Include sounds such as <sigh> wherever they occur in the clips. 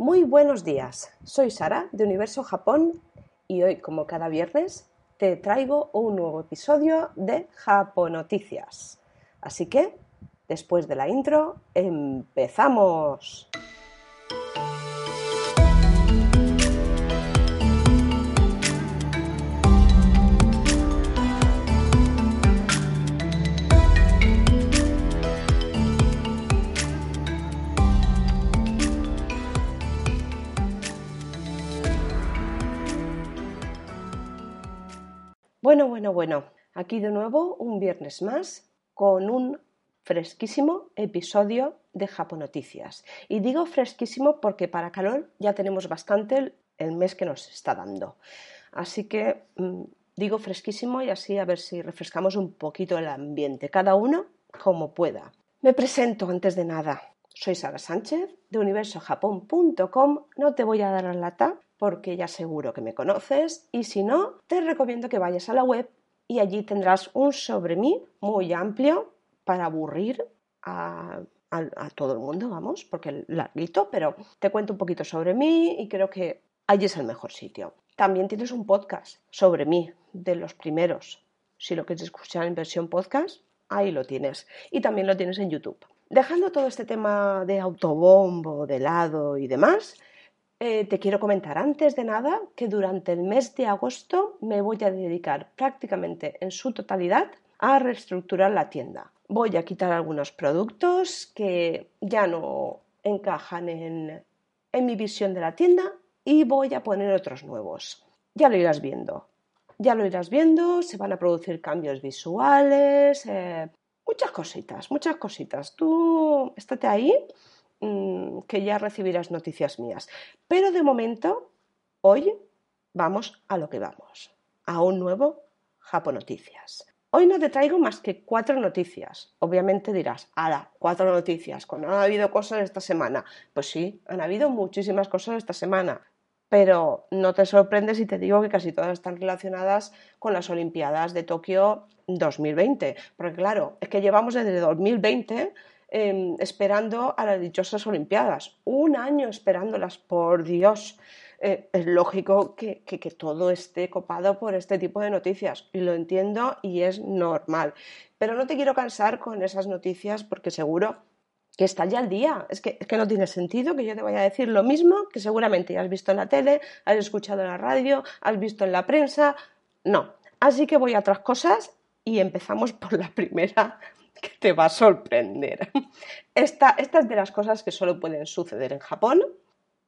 Muy buenos días, soy Sara de Universo Japón y hoy, como cada viernes, te traigo un nuevo episodio de Japonoticias. Así que, después de la intro, empezamos. Bueno, bueno, bueno, aquí de nuevo un viernes más con un fresquísimo episodio de Japonoticias. Y digo fresquísimo porque para calor ya tenemos bastante el, mes que nos está dando. Así que mm, digo fresquísimo y así a ver si refrescamos un poquito el ambiente, cada uno como pueda. Me presento antes de nada. Soy Sara Sánchez de universojapón.com. No te voy a dar la lata porque ya seguro que me conoces y si no, te recomiendo que vayas a la web y allí tendrás un sobre mí muy amplio para aburrir a, todo el mundo, vamos, porque larguito, pero te cuento un poquito sobre mí y creo que allí es el mejor sitio. También tienes un podcast sobre mí, de los primeros. Si lo quieres escuchar en versión podcast, ahí lo tienes. Y también lo tienes en YouTube. Dejando todo este tema de autobombo, de lado y demás, eh, te quiero comentar antes de nada que durante el mes de agosto me voy a dedicar prácticamente en su totalidad a reestructurar la tienda. Voy a quitar algunos productos que ya no encajan en, mi visión de la tienda y voy a poner otros nuevos. Ya lo irás viendo. Ya lo irás viendo, se van a producir cambios visuales, eh, muchas cositas, muchas cositas. Tú estate ahí Mm, que ya recibirás noticias mías. Pero de momento, hoy vamos a lo que vamos, a un nuevo Japonoticias. Hoy no te traigo más que cuatro noticias. Obviamente dirás, ala, cuatro noticias, cuando han habido cosas esta semana. Pues sí, han habido muchísimas cosas esta semana. Pero no te sorprendes si te digo que casi todas están relacionadas con las Olimpiadas de Tokio 2020. Porque claro, es que llevamos desde 2020 Em, esperando a las dichosas Olimpiadas. Un año esperándolas, por Dios. Eh, es lógico que, todo esté copado por este tipo de noticias y lo entiendo y es normal. Pero no te quiero cansar con esas noticias porque seguro que está ya al día. Es que, es que no tiene sentido que yo te vaya a decir lo mismo que seguramente ya has visto en la tele, has escuchado en la radio, has visto en la prensa. No. Así que voy a otras cosas y empezamos por la <laughs> primera <laughs> que te va a sorprender. Esta, es de las cosas que solo pueden suceder en Japón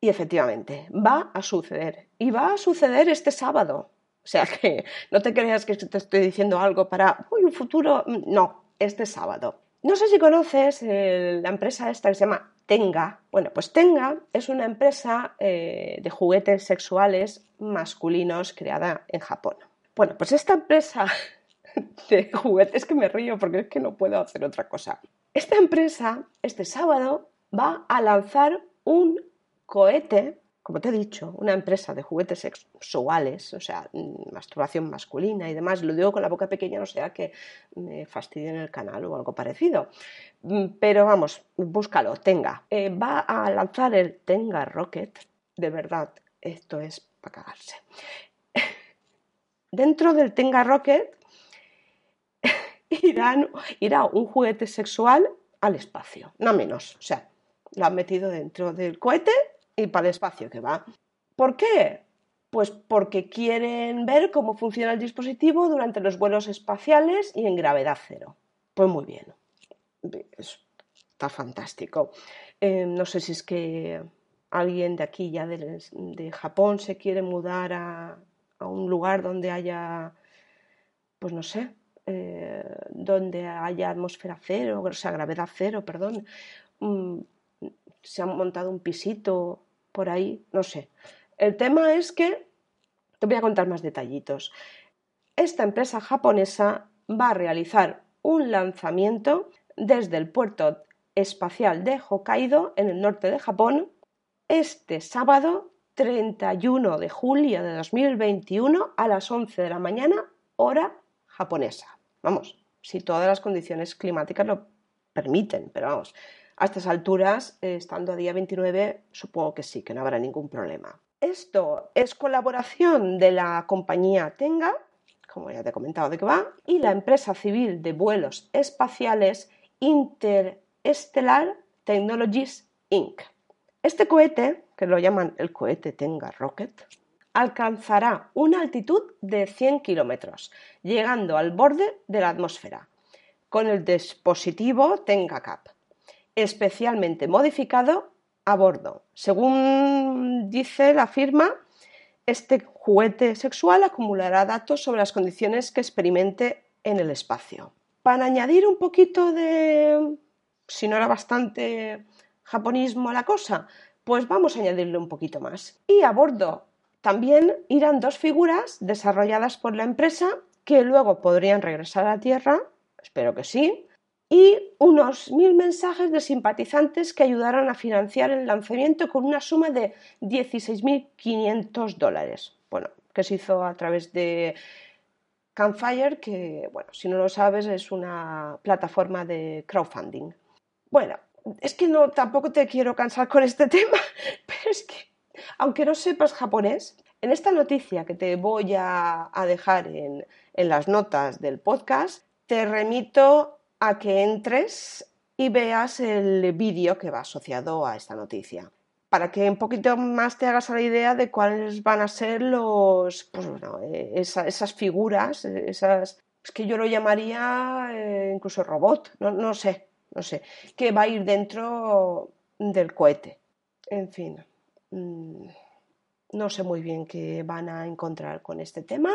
y efectivamente va a suceder. Y va a suceder este sábado. O sea que no te creas que te estoy diciendo algo para un futuro. No, este sábado. No sé si conoces eh, la empresa esta que se llama Tenga. Bueno, pues Tenga es una empresa eh, de juguetes sexuales masculinos creada en Japón. Bueno, pues esta empresa <laughs> de juguetes que me río porque es que no puedo hacer otra cosa. Esta empresa, este sábado, va a lanzar un cohete, como te he dicho, una empresa de juguetes sexuales, o sea, mm, masturbación masculina y demás. Lo digo con la boca pequeña, no sea que me fastidien el canal o algo parecido. Mm, pero vamos, búscalo, tenga. Eh, va a lanzar el Tenga Rocket. De verdad, esto es para cagarse. <laughs> Dentro del Tenga Rocket irá un juguete sexual al espacio, no menos. O sea, lo han metido dentro del cohete y para el espacio que va. ¿Por qué? Pues porque quieren ver cómo funciona el dispositivo durante los vuelos espaciales y en gravedad cero. Pues muy bien. Está fantástico. Eh, no sé si es que alguien de aquí ya de, Japón se quiere mudar a, a un lugar donde haya, pues no sé, eh, donde haya atmósfera cero, o sea, gravedad cero, perdón, mm, se ha montado un pisito por ahí, no sé. El tema es que, te voy a contar más detallitos. Esta empresa japonesa va a realizar un lanzamiento desde el puerto espacial de Hokkaido, en el norte de Japón, este sábado 31 de julio de 2021 a las 11 de la mañana, hora japonesa. Vamos, si todas las condiciones climáticas lo permiten, pero vamos, A estas alturas, eh, estando a día 29, supongo que sí, que no habrá ningún problema. Esto es colaboración de la compañía Tenga, como ya te he comentado de qué va, y la empresa civil de vuelos espaciales Interstellar Technologies Inc. Este cohete, que lo llaman el cohete Tenga Rocket, alcanzará una altitud de 100 kilómetros, llegando al borde de la atmósfera, con el dispositivo Tenga Cap, especialmente modificado a bordo. Según dice la firma, este juguete sexual acumulará datos sobre las condiciones que experimente en el espacio. Para añadir un poquito de, si no era bastante japonismo a la cosa, pues vamos a añadirle un poquito más. Y a bordo también irán dos figuras desarrolladas por la empresa que luego podrían regresar a Tierra, espero que sí, y unos mil mensajes de simpatizantes que ayudaron a financiar el lanzamiento con una suma de 16.500 dólares. Bueno, que se hizo a través de Campfire, que, bueno, si no lo sabes, es una plataforma de crowdfunding. Bueno, es que no, tampoco te quiero cansar con este <laughs> tema, pero es que, aunque no sepas japonés, en esta noticia que te voy a, dejar en, en las notas del podcast, te remito a que entres y veas el vídeo que va asociado a esta noticia. Para que un poquito más te hagas la idea de cuáles van a ser los, pues eh, esas, figuras, esas, es que yo lo llamaría eh, incluso robot, no, sé, no sé, que va a ir dentro del cohete. En fin, mm, no sé muy bien qué van a encontrar con este tema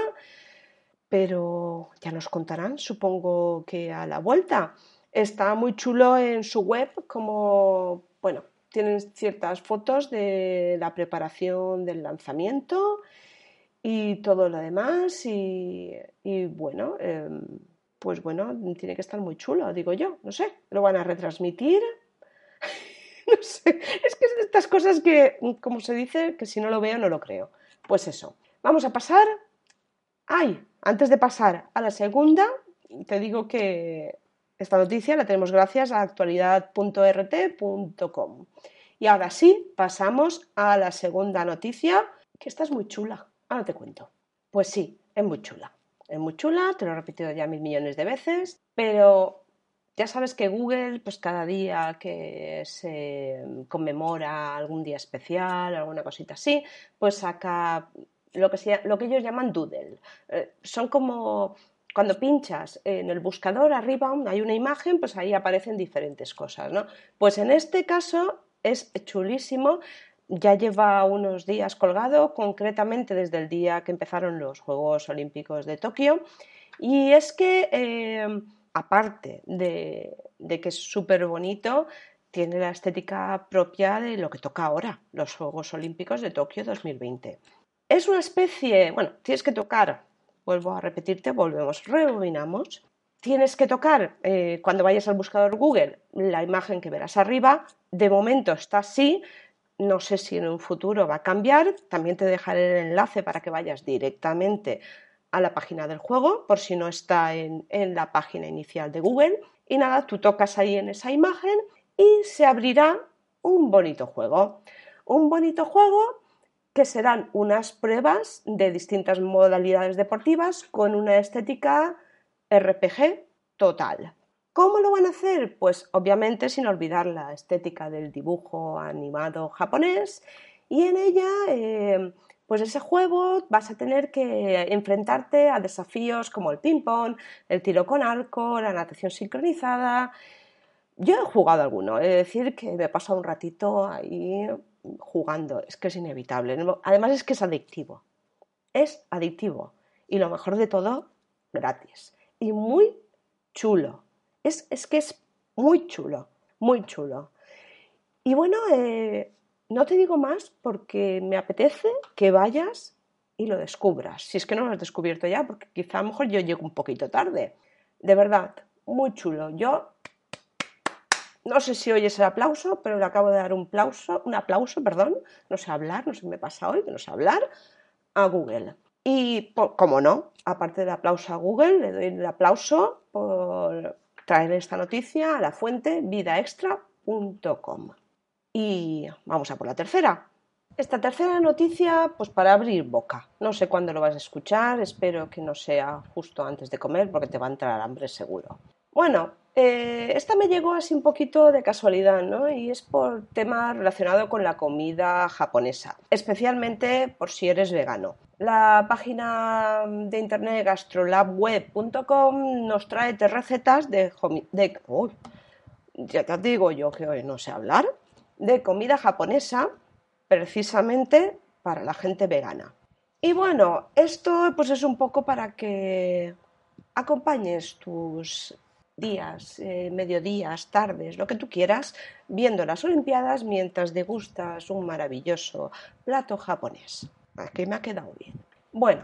pero ya nos contarán, supongo que a la vuelta. Está muy chulo en su web, como, bueno, tienen ciertas fotos de la preparación del lanzamiento y todo lo demás. Y, bueno, em, pues bueno, tiene que estar muy chulo, digo yo, no sé, lo van a retransmitir. <laughs> <laughs> no sé, es que es de estas cosas que, como se dice, que si no lo veo no lo creo. Pues eso, vamos a pasar. ¡Ay! Antes de pasar a la segunda, te digo que esta noticia la tenemos gracias a actualidad.rt.com. Y ahora sí, pasamos a la segunda noticia, que esta es muy chula. Ahora te cuento. Pues sí, es muy chula. Es muy chula, te lo he repetido ya mil millones de veces, pero ya sabes que Google, pues cada día que se conmemora algún día especial, alguna cosita así, pues saca lo que, lo que ellos llaman doodle. Eh, son como cuando pinchas en el buscador arriba hay una imagen, pues ahí aparecen diferentes cosas, ¿no? Pues en este caso es chulísimo, ya lleva unos días colgado, concretamente desde el día que empezaron los Juegos Olímpicos de Tokio, y es que eh, aparte de, que es súper bonito, tiene la estética propia de lo que toca ahora, los Juegos Olímpicos de Tokio 2020. Es una especie, bueno, tienes que tocar, vuelvo a repetirte, volvemos, rebobinamos. Tienes que tocar eh, cuando vayas al buscador Google la imagen que verás arriba. De momento está así, no sé si en un futuro va a cambiar. También te dejaré el enlace para que vayas directamente a la página del juego, por si no está en, en, la página inicial de Google. Y nada, tú tocas ahí en esa imagen y se abrirá un bonito juego. Un bonito juego que serán unas pruebas de distintas modalidades deportivas con una estética RPG total. ¿Cómo lo van a hacer? Pues obviamente sin olvidar la estética del dibujo animado japonés y en ella, eh, pues ese juego vas a tener que enfrentarte a desafíos como el ping-pong, el tiro con arco, la natación sincronizada. Yo he jugado alguno, es decir, que me he pasado un ratito ahí jugando, es que es inevitable. Además es que es adictivo. Es adictivo. Y lo mejor de todo, gratis. Y muy chulo. Es, que es muy chulo, muy chulo. Y bueno, eh, no te digo más porque me apetece que vayas y lo descubras. Si es que no lo has descubierto ya, porque quizá a lo mejor yo llego un poquito tarde. De verdad, muy chulo. Yo no sé si oyes el aplauso, pero le acabo de dar un aplauso, un aplauso, perdón, no sé hablar, no sé qué me pasa hoy, no sé hablar, a Google. Y como no, aparte del aplauso a Google, le doy el aplauso por traer esta noticia a la fuente Vida Extra japonoticia.com. Y vamos a por la tercera. Esta tercera noticia, pues para abrir boca. No sé cuándo lo vas a escuchar, espero que no sea justo antes de comer porque te va a entrar hambre seguro. Bueno, eh, esta me llegó así un poquito de casualidad, ¿no? Y es por tema relacionado con la comida japonesa, especialmente por si eres vegano. La página de internet gastrolabweb.com nos trae tres recetas de, de ya te digo yo que hoy no sé hablar, de comida japonesa precisamente para la gente vegana. Y bueno, esto pues es un poco para que acompañes tus días, eh, mediodías, tardes, lo que tú quieras, viendo las Olimpiadas mientras degustas un maravilloso plato japonés. Aquí me ha quedado bien. Bueno,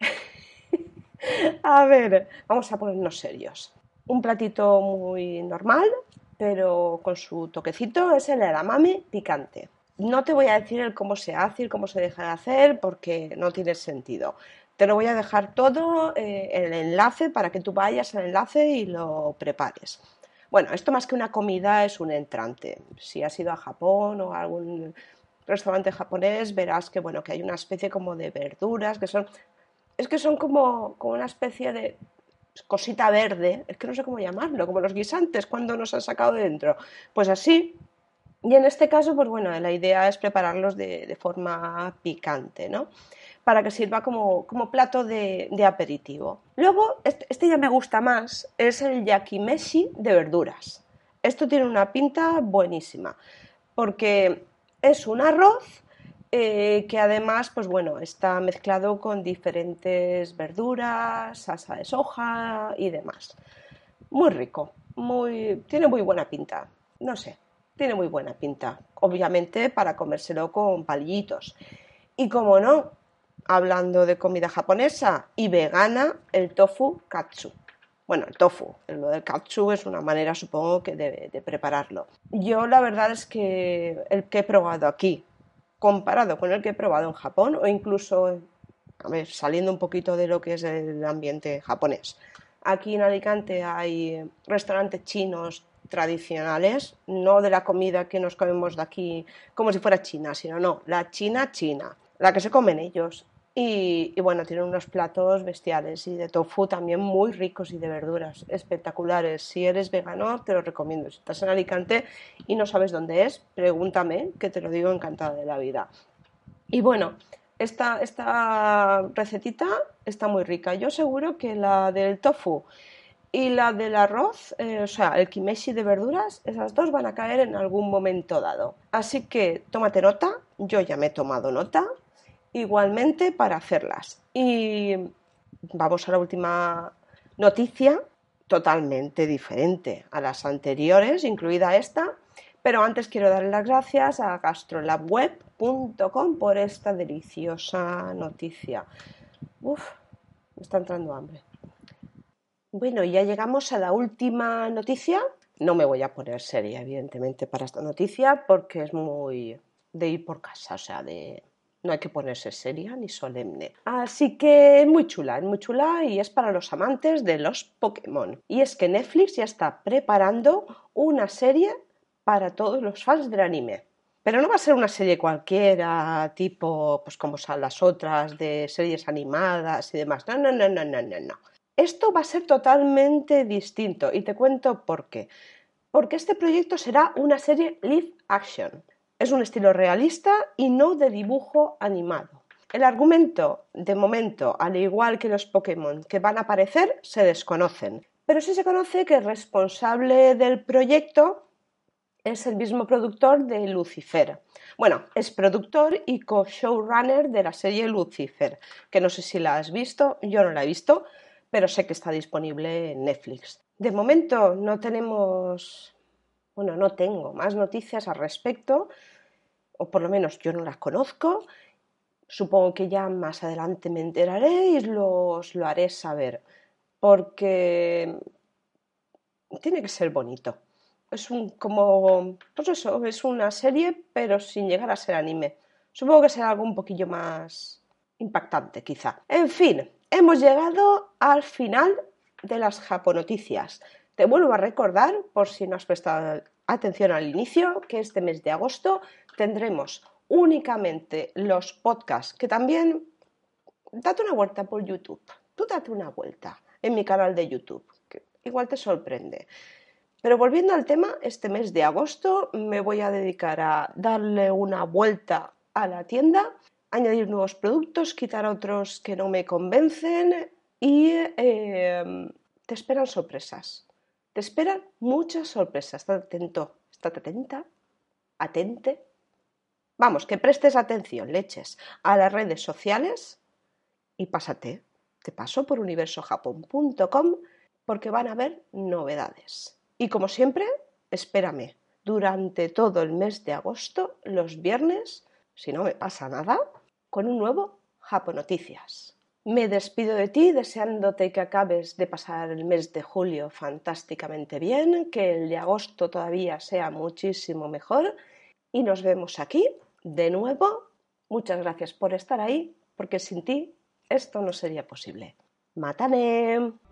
<laughs> a ver, vamos a ponernos serios. Un platito muy normal, pero con su toquecito es el edamame picante. No te voy a decir el cómo se hace y cómo se deja de hacer porque no tiene sentido. Te lo voy a dejar todo eh, el enlace para que tú vayas al enlace y lo prepares. Bueno, esto más que una comida es un entrante. Si has ido a Japón o a algún restaurante japonés, verás que bueno, que hay una especie como de verduras que son es que son como, como una especie de cosita verde, es que no sé cómo llamarlo, como los guisantes cuando nos han sacado de dentro. Pues así, y en este caso, pues bueno, la idea es prepararlos de, forma picante, ¿no? Para que sirva como, plato de, aperitivo. Luego, este, este, ya me gusta más, es el yakimeshi de verduras. Esto tiene una pinta buenísima, porque es un arroz eh, que además, pues bueno, está mezclado con diferentes verduras, salsa de soja y demás. Muy rico, muy, tiene muy buena pinta. No sé, tiene muy buena pinta. Obviamente para comérselo con palillitos. Y como no, hablando de comida japonesa y vegana, el tofu katsu. Bueno, el tofu, lo del katsu es una manera, supongo, que de, prepararlo. Yo la verdad es que el que he probado aquí, comparado con el que he probado en Japón, o incluso, a ver, saliendo un poquito de lo que es el ambiente japonés. Aquí en Alicante hay restaurantes chinos tradicionales, no de la comida que nos comemos de aquí como si fuera china, sino no, la china china, la que se comen ellos. Y, bueno, tienen unos platos bestiales y de tofu también muy ricos y de verduras espectaculares. Si eres vegano, te lo recomiendo. Si estás en Alicante y no sabes dónde es, pregúntame, que te lo digo encantada de la vida. Y bueno, esta, esta recetita está muy rica. Yo seguro que la del tofu y la del arroz, eh, o sea, el kimeshi de verduras, esas dos van a caer en algún momento dado. Así que tómate nota, yo ya me he tomado nota, igualmente para hacerlas. Y vamos a la última noticia, totalmente diferente a las anteriores, incluida esta, pero antes quiero darle las gracias a gastrolabweb.com por esta deliciosa noticia. Uf, me está entrando hambre. Bueno, ya llegamos a la última noticia. No me voy a poner seria, evidentemente, para esta noticia porque es muy de ir por casa, o sea, de no hay que ponerse seria ni solemne. Así que es muy chula, es muy chula y es para los amantes de los Pokémon. Y es que Netflix ya está preparando una serie para todos los fans del anime. Pero no va a ser una serie cualquiera, tipo, pues como son las otras de series animadas y demás. No, no, no, no, no, no, no. Esto va a ser totalmente distinto y te cuento por qué. Porque este proyecto será una serie live action. Es un estilo realista y no de dibujo animado. El argumento, de momento, al igual que los Pokémon que van a aparecer, se desconocen. Pero sí se conoce que el responsable del proyecto es el mismo productor de Lucifer. Bueno, es productor y co-showrunner de la serie Lucifer, que no sé si la has visto, yo no la he visto, pero sé que está disponible en Netflix. De momento no tenemos, bueno, no tengo más noticias al respecto, o por lo menos yo no las conozco. Supongo que ya más adelante me enteraré y los lo haré saber, porque tiene que ser bonito. Es un como, pues eso, es una serie, pero sin llegar a ser anime. Supongo que será algo un poquillo más impactante, quizá. En fin, Hemos llegado al final de las japonoticias. Te vuelvo a recordar, por si no has prestado atención al inicio, que este mes de agosto tendremos únicamente los podcasts, que también date una vuelta por YouTube. Tú date una vuelta en mi canal de YouTube, que igual te sorprende. Pero volviendo al tema, este mes de agosto me voy a dedicar a darle una vuelta a la tienda, añadir nuevos productos, quitar otros que no me convencen y eh, te esperan sorpresas. Te esperan muchas sorpresas. Estate atento, estate atenta, atente. Vamos, que prestes atención, leches, a las redes sociales y pásate. Te paso por universojapón.com porque van a haber novedades. Y como siempre, espérame durante todo el mes de agosto, los viernes, si no me pasa nada, con un nuevo Japo Noticias. Me despido de ti deseándote que acabes de pasar el mes de julio fantásticamente bien, que el de agosto todavía sea muchísimo mejor y nos vemos aquí de nuevo. Muchas gracias por estar ahí, porque sin ti esto no sería posible. ¡Mátane!